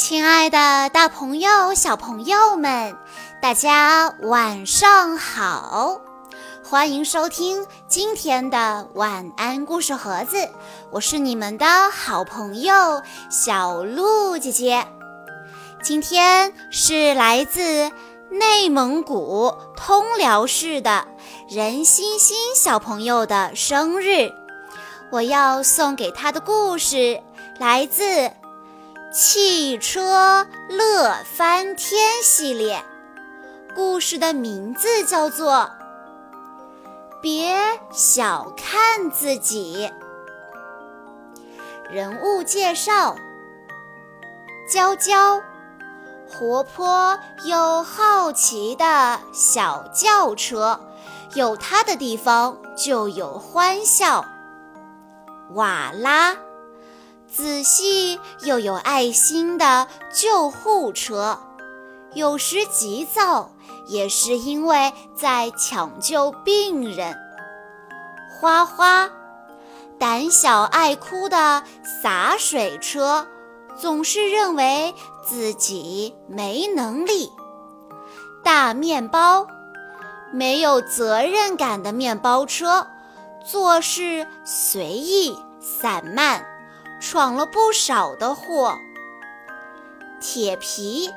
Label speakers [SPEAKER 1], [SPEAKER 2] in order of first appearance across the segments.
[SPEAKER 1] 亲爱的，大朋友、小朋友们，大家晚上好！欢迎收听今天的晚安故事盒子，我是你们的好朋友小鹿姐姐。今天是来自内蒙古通辽市的任欣欣小朋友的生日，我要送给他的故事来自。汽车乐翻天系列故事的名字叫做《别小看自己》。人物介绍：娇娇，活泼又好奇的小轿车，有它的地方就有欢笑。瓦拉。仔细又有爱心的救护车，有时急躁也是因为在抢救病人。花花，胆小爱哭的洒水车，总是认为自己没能力。大面包，没有责任感的面包车，做事随意散漫。闯了不少的祸。铁皮，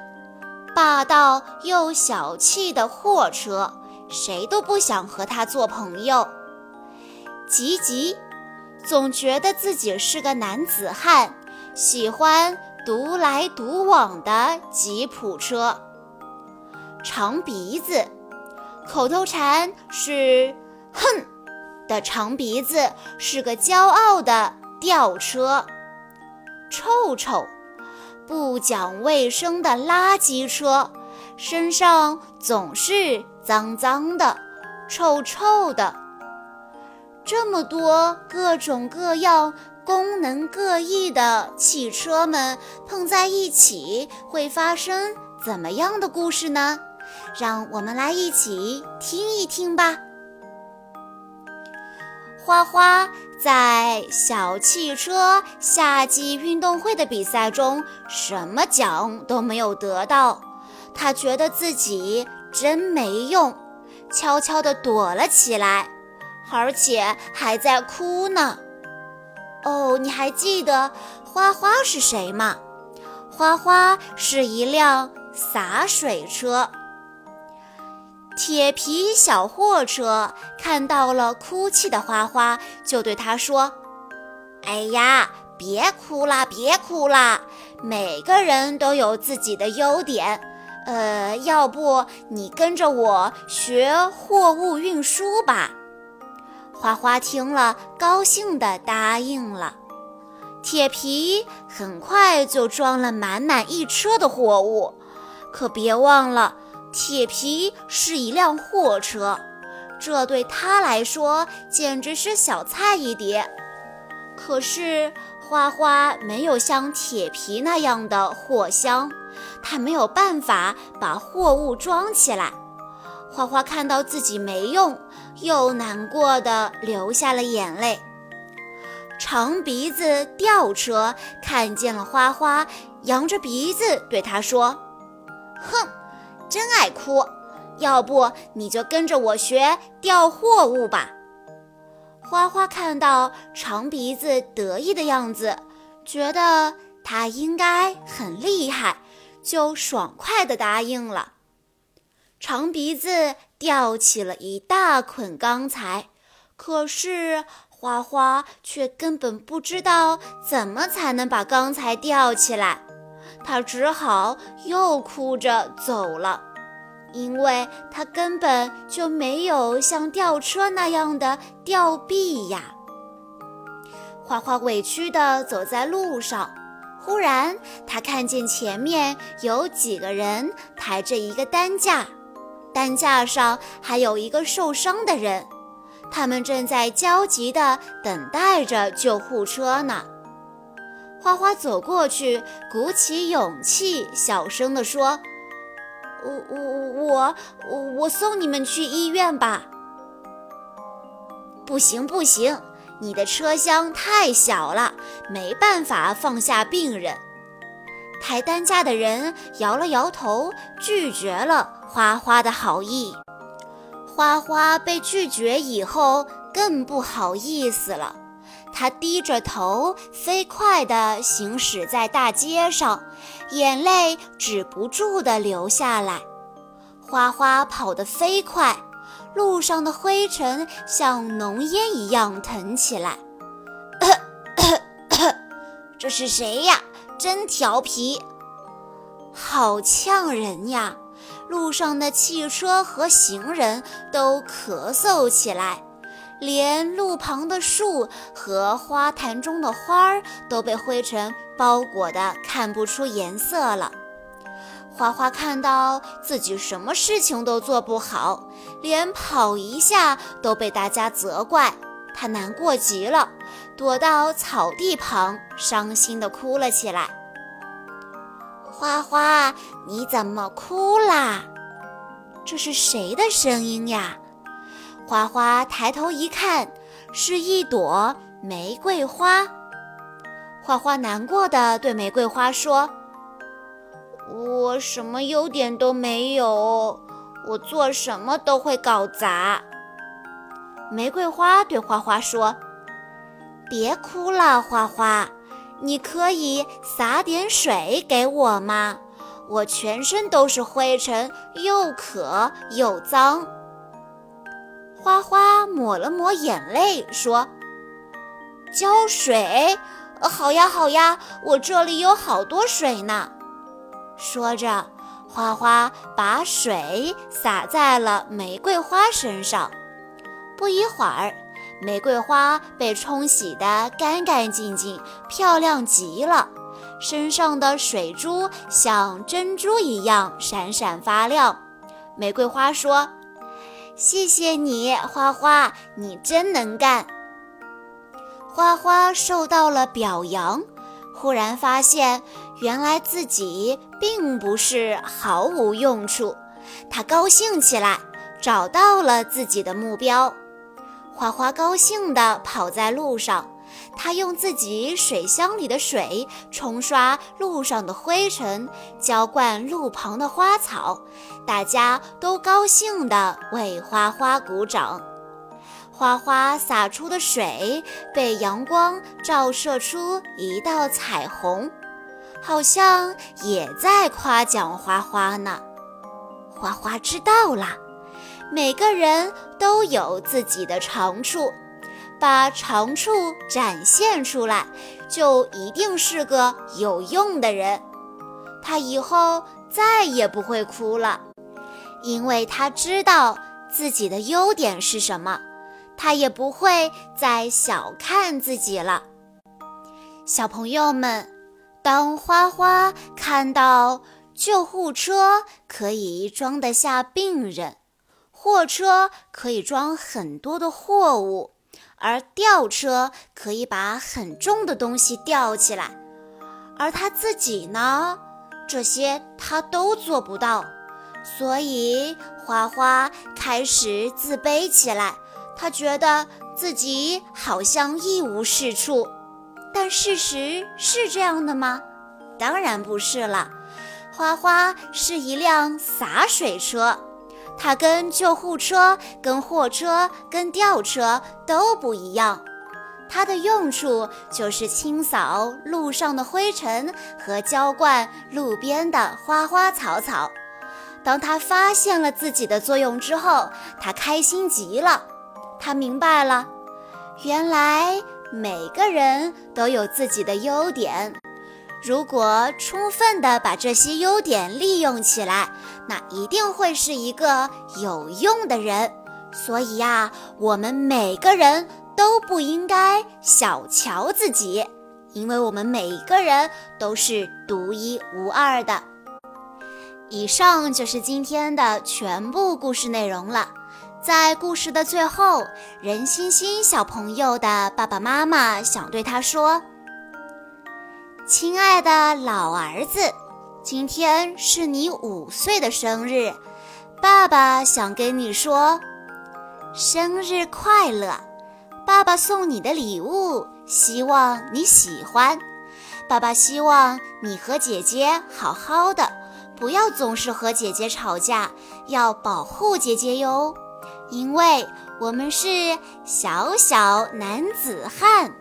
[SPEAKER 1] 霸道又小气的货车，谁都不想和他做朋友。吉吉，总觉得自己是个男子汉，喜欢独来独往的吉普车。长鼻子，口头禅是“哼”的长鼻子是个骄傲的吊车。臭臭，不讲卫生的垃圾车，身上总是脏脏的、臭臭的。这么多各种各样、功能各异的汽车们碰在一起，会发生怎么样的故事呢？让我们来一起听一听吧。花花在小汽车夏季运动会的比赛中，什么奖都没有得到，他觉得自己真没用，悄悄地躲了起来，而且还在哭呢。哦，你还记得花花是谁吗？花花是一辆洒水车。铁皮小货车看到了哭泣的花花，就对他说：“哎呀，别哭啦，别哭啦！每个人都有自己的优点。呃，要不你跟着我学货物运输吧？”花花听了，高兴地答应了。铁皮很快就装了满满一车的货物，可别忘了。铁皮是一辆货车，这对他来说简直是小菜一碟。可是花花没有像铁皮那样的货箱，他没有办法把货物装起来。花花看到自己没用，又难过的流下了眼泪。长鼻子吊车看见了花花，扬着鼻子对他说：“哼。”真爱哭，要不你就跟着我学吊货物吧。花花看到长鼻子得意的样子，觉得他应该很厉害，就爽快地答应了。长鼻子吊起了一大捆钢材，可是花花却根本不知道怎么才能把钢材吊起来。他只好又哭着走了，因为他根本就没有像吊车那样的吊臂呀。花花委屈地走在路上，忽然他看见前面有几个人抬着一个担架，担架上还有一个受伤的人，他们正在焦急地等待着救护车呢。花花走过去，鼓起勇气，小声地说：“我我我我送你们去医院吧。”“不行不行，你的车厢太小了，没办法放下病人。”抬担架的人摇了摇头，拒绝了花花的好意。花花被拒绝以后，更不好意思了。他低着头，飞快地行驶在大街上，眼泪止不住地流下来。花花跑得飞快，路上的灰尘像浓烟一样腾起来。这是谁呀？真调皮，好呛人呀！路上的汽车和行人都咳嗽起来，连路旁的树和花坛中的花儿都被灰尘包裹得看不出颜色了。花花看到自己什么事情都做不好，连跑一下都被大家责怪，他难过极了，躲到草地旁，伤心地哭了起来。花花，你怎么哭啦？这是谁的声音呀？花花抬头一看，是一朵玫瑰花。花花难过的对玫瑰花说：“我什么优点都没有，我做什么都会搞砸。”玫瑰花对花花说：“别哭了，花花。”你可以洒点水给我吗？我全身都是灰尘，又渴又脏。花花抹了抹眼泪，说：“浇水？好呀，好呀，我这里有好多水呢。”说着，花花把水洒在了玫瑰花身上。不一会儿。玫瑰花被冲洗得干干净净，漂亮极了，身上的水珠像珍珠一样闪闪发亮。玫瑰花说：“谢谢你，花花，你真能干。”花花受到了表扬，忽然发现原来自己并不是毫无用处，他高兴起来，找到了自己的目标。花花高兴地跑在路上，他用自己水箱里的水冲刷路上的灰尘，浇灌路旁的花草，大家都高兴地为花花鼓掌。花花洒出的水被阳光照射出一道彩虹，好像也在夸奖花花呢。花花知道了。每个人都有自己的长处，把长处展现出来，就一定是个有用的人。他以后再也不会哭了，因为他知道自己的优点是什么。他也不会再小看自己了。小朋友们，当花花看到救护车可以装得下病人。货车可以装很多的货物，而吊车可以把很重的东西吊起来，而他自己呢，这些他都做不到，所以花花开始自卑起来。他觉得自己好像一无是处，但事实是这样的吗？当然不是了。花花是一辆洒水车。它跟救护车、跟货车、跟吊车都不一样，它的用处就是清扫路上的灰尘和浇灌路边的花花草草。当他发现了自己的作用之后，他开心极了。他明白了，原来每个人都有自己的优点。如果充分的把这些优点利用起来，那一定会是一个有用的人。所以呀，我们每个人都不应该小瞧自己，因为我们每一个人都是独一无二的。以上就是今天的全部故事内容了。在故事的最后，任欣欣小朋友的爸爸妈妈想对他说。亲爱的老儿子，今天是你五岁的生日，爸爸想跟你说，生日快乐！爸爸送你的礼物，希望你喜欢。爸爸希望你和姐姐好好的，不要总是和姐姐吵架，要保护姐姐哟，因为我们是小小男子汉。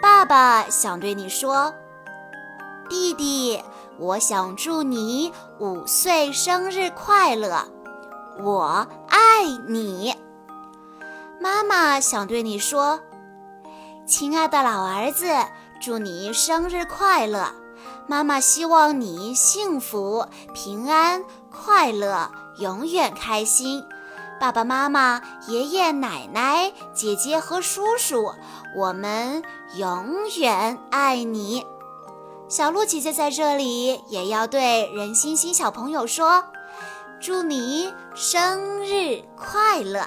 [SPEAKER 1] 爸爸想对你说，弟弟，我想祝你五岁生日快乐，我爱你。妈妈想对你说，亲爱的老儿子，祝你生日快乐。妈妈希望你幸福、平安、快乐，永远开心。爸爸妈妈、爷爷奶奶、姐姐和叔叔，我们永远爱你。小鹿姐姐在这里也要对任欣欣小朋友说：“祝你生日快乐！”